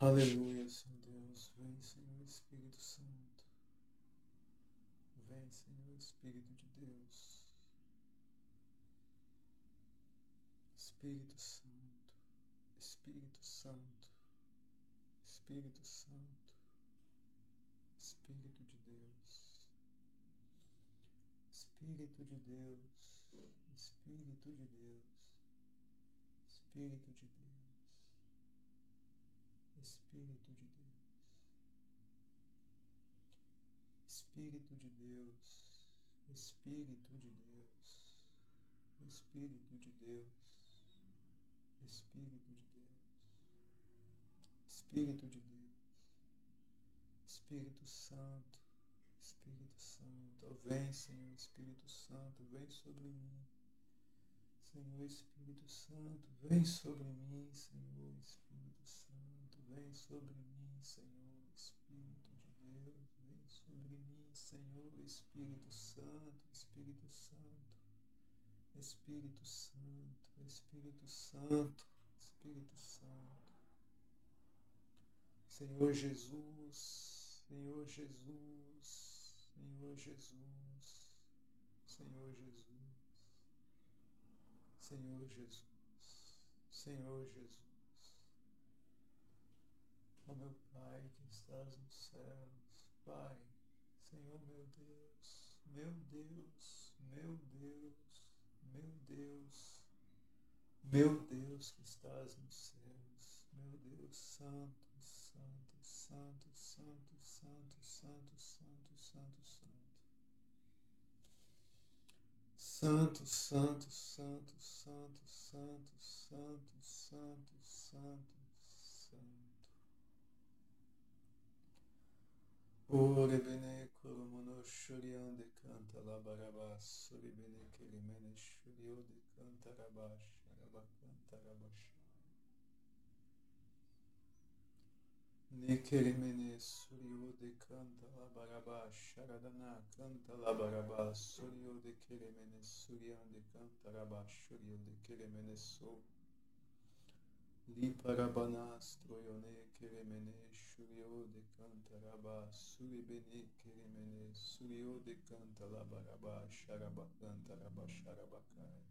Aleluia, Senhor Deus. Vem, Senhor Espírito Santo. Vem, Senhor Espírito de Deus. Espírito Santo. Espírito Santo. Espírito Santo. Espírito de Deus. Espírito de Deus. Espírito de Deus. Espírito de Deus. Espírito de Deus. Espírito de Deus. Espírito de Deus. Espírito de Deus. Espírito de Deus. Espírito de Deus. Espírito Santo. Espírito Santo. Vem, Senhor Espírito Santo, vem sobre mim. Senhor Espírito Santo, vem sobre mim, Senhor Espírito sobre mim, Senhor Espírito de Deus, vem sobre mim, Senhor Espírito Santo, Espírito Santo, Espírito Santo, Espírito Santo, Espírito Santo. Senhor Jesus, Senhor Jesus, Senhor Jesus, Senhor Jesus. Senhor Jesus, Senhor Jesus. Ó meu Pai que estás nos céus, Pai, Senhor meu Deus, meu Deus, meu Deus, meu Deus, meu Deus que estás nos céus, meu Deus Santo, Santo, Santo, Santo, Santo, Santo, Santo, Santo, Santo. Santo, santo, santo, santo, santo, santo, santo, santo, santo. Uribene o Shurian de Canta Labarabá Suribene Kelimene Shurio suriode Canta Rabá Sharabacanta Rabash Nikelimene Surio suriode Canta Labarabá Sharadana Canta Labarabá Surio de Kelimene Surian de Canta Rabá Shurio de Kelimene Sur Liparabanastroyone Kelimene cantaraba, suribene, queremene, surio de cantalabaraba, xarabacan, taraba, xarabacai.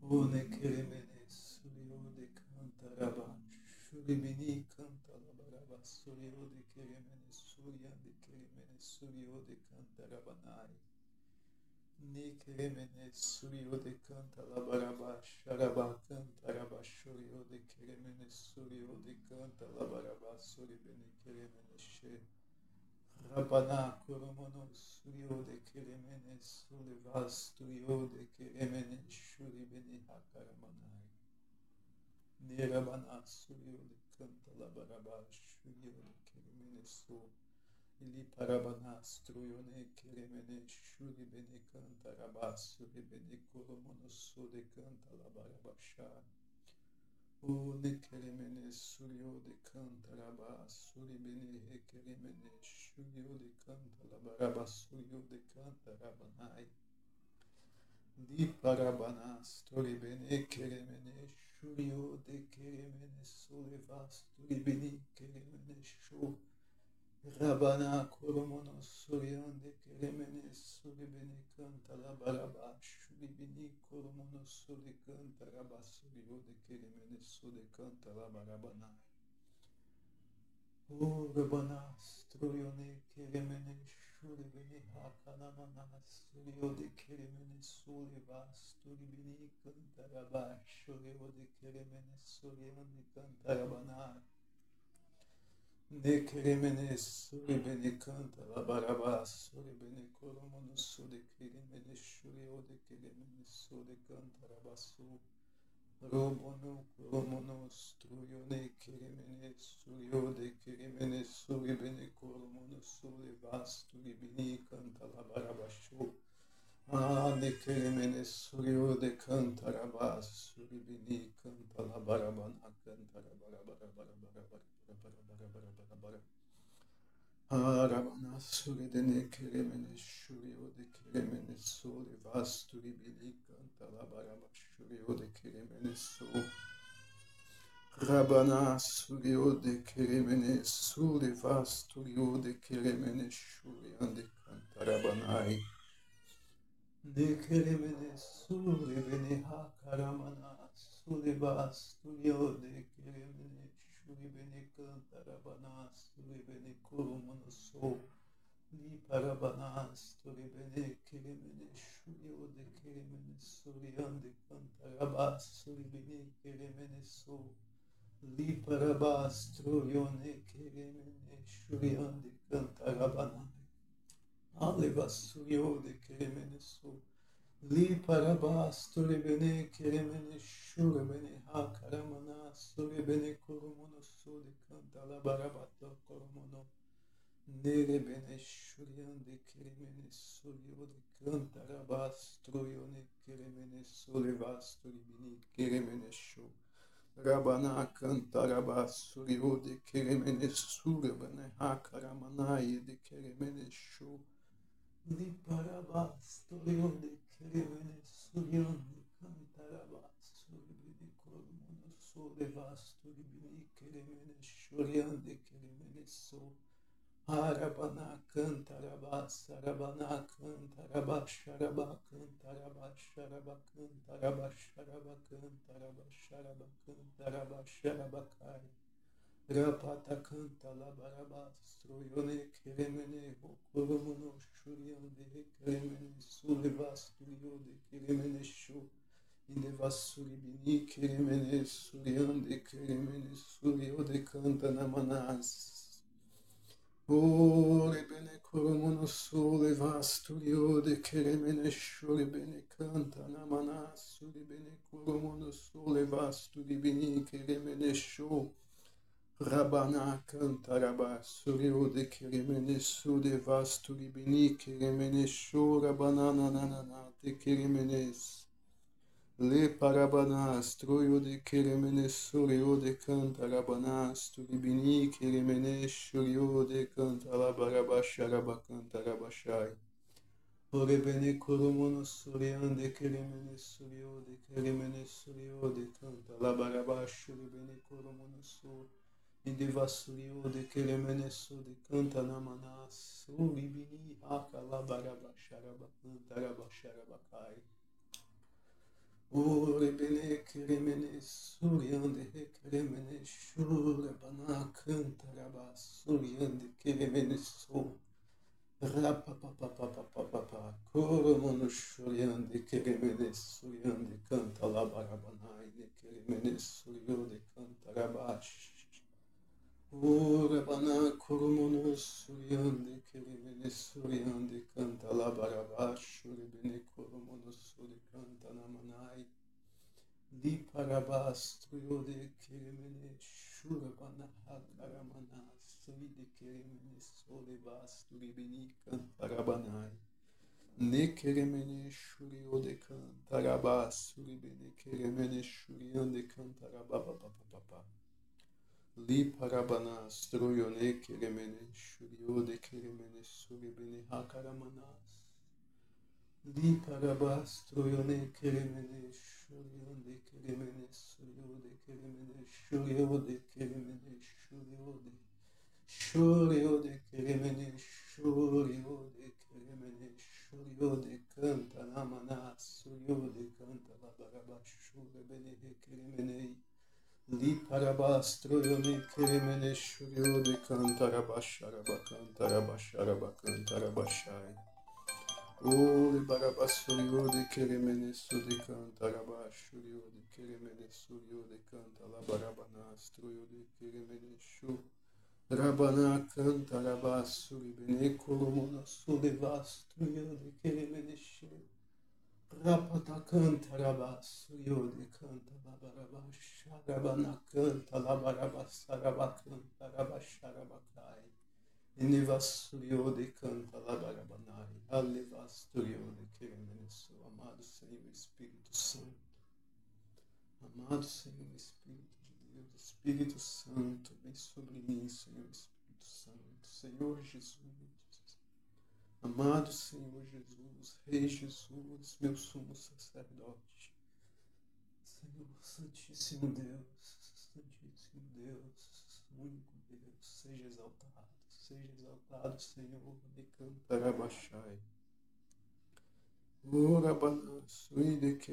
One queremene, surio de cantaraba, suribene, cantalabaraba, surio de queremene, suria de queremene, surio de cantarabanai. Nikreme ne surio de canta la baraba sharaba canta raba de kreme ne surio de canta baraba suri bene kreme şey. ne rabana kurumono surio de kreme ne suri vas turio de kreme ne shuri bene hakaramana ne rabana surio de canta baraba surio de kreme ne ili parabana struyone keremene şuri beni kanta rabasuri beni kolomunu suri kanta la labarabasha ne keremene suryo de kanta raba beni he keremene şuryo de kanta labaraba suryo de kanta rabanay di parabana stori beni keremene şuryo de keremene suri vas beni keremene şuryo Rabbana kurumunu suryan de kelemeni suri beni kantara baraba şuri beni kurumunu suri kantara basuri o de kelemeni suri kantara barabana. O Rabbana struyone kelemeni şuri beni hakalamana suri o de kelemeni suri basturi beni kantara basuri o de kelemeni suryan de kantara banat. Nekerimene suri bene canta la baraba suri bene coromono suri kerimene shuri ode kerimene suri canta la basu robono coromono struio ne kerimene suri ode kerimene suri bene coromono suri vasturi bene canta la baraba shu ane kerimene suri ode canta la basu suri bene canta la baraba na canta la baraba baraba baraba Haravana suri dene kere mene shuri ode kere mene soli vasturi bili kantala barama shuri ode kere mene soli. Rabana Suryo de Keremene Suriva Sturyo de Keremene Shuryan de Kantarabanai De Keremene Surivene Hakaramana Suriva Sturyo de Keremene şu gibi kılınt arabana asturi beni kurumunu soğuk ni parabana asturi beni kerimini şuyu de kerimini suryan de kantaraba asturi beni kerimini soğuk li paraba astruyone kerimini şuryan de kantarabana aleva suyo de kerimini soğuk li paraba asturi beni kerimini şure beni ha karama sole bene koromono sole kanta la barabata koromono nere bene şuryan de keremene sole o de kanta la bastroyo ne keremene sole vastori bini keremene şu Rabana kanta raba suryo de keremene surabane hakaramana yedi keremene şu Di parabastroyo de keremene suryon de kanta raba sure vastur bine kelimene şuryandı kelimene su harabana kın taraba sarabana kın taraba şaraba kın taraba şaraba kın taraba şaraba kın taraba şaraba kın taraba şaraba kay. Rapata kın talaba raba stroyone kelimene okurumunu şuryandı kelimene su vastur yodi kelimene şu. Devasuri bini kerimene suryande kerimene suryode kantana manas. Ore bene kurumono sole vasturyode kerimene shuri bene kantana manas. Suri bene kurumono sole vasturi bini kerimene shuri. Rabana cantaraba suryode kerimene sude vasturi bini kerimene shuri rabanana nanana te kerimenes. Le parabanastro yode keremene suryode canta rabanastu libini keremene suryode canta la labarabasharaba canta rabashai. Orebene kurumono suryande keremene suryode keremene suryode canta labarabashuribene kurumono sur. Indivasuryode keremene sude canta namana suribini akalabarabasharaba canta rabasharabakai. Ure bene kremene suryandı he kremene şure bana kıntara ba suryandı kremene su. Rapa pa pa pa pa pa pa pa korumunu şuryandı kremene suryandı kantala bara bana aynı kremene suryandı kantara baş. Ure bana korumunu suryandı kremene suryandı Merhaba suyudi kerimini şurabana hakaramana sıydı kerimini soliba suribini kantarabana ne kerimini şuriyode kantaraba suribini kerimini şuriyonde kantaraba baba baba baba li parabana struyone kerimini şuriyode kerimini suribini hakaramana li parabastroyone kerimini şuriyode şuraya kelimene sürüyordu kelimene şurıyordu kelimene şurıyordu şurıyordu kelimene şurıyordu kelimene şurıyordu kantala mana sürüyordu kantala baraba şuraya beni kelimene li parabastroyoni kelimene şurıyordu kantara başara bakantara başara bakantara başara Uli Barabasuriode Keremenesuri canta Rabashuriode Keremenesuriode canta Labarabanastroiode Keremeneshu Rabana canta Rabasuri Benecolomonasuri Vastruiode Keremeneshu Rapata canta Rabasuriode canta Labarabasha. Rabana canta Labarabasarabacanta Rabasharabakai Inivasurio de canta labarabanai, alevasturio de queremeneso, amado Senhor Espírito Santo. Amado Senhor Espírito de Deus, Espírito Santo, vem sobre mim, Senhor Espírito Santo, Senhor Jesus. Amado Senhor Jesus, Rei Jesus, meu sumo sacerdote, Senhor Santíssimo Deus, Santíssimo único Deus, seja exaltado, seja exaltado, Senhor. Ora, balanço, e de que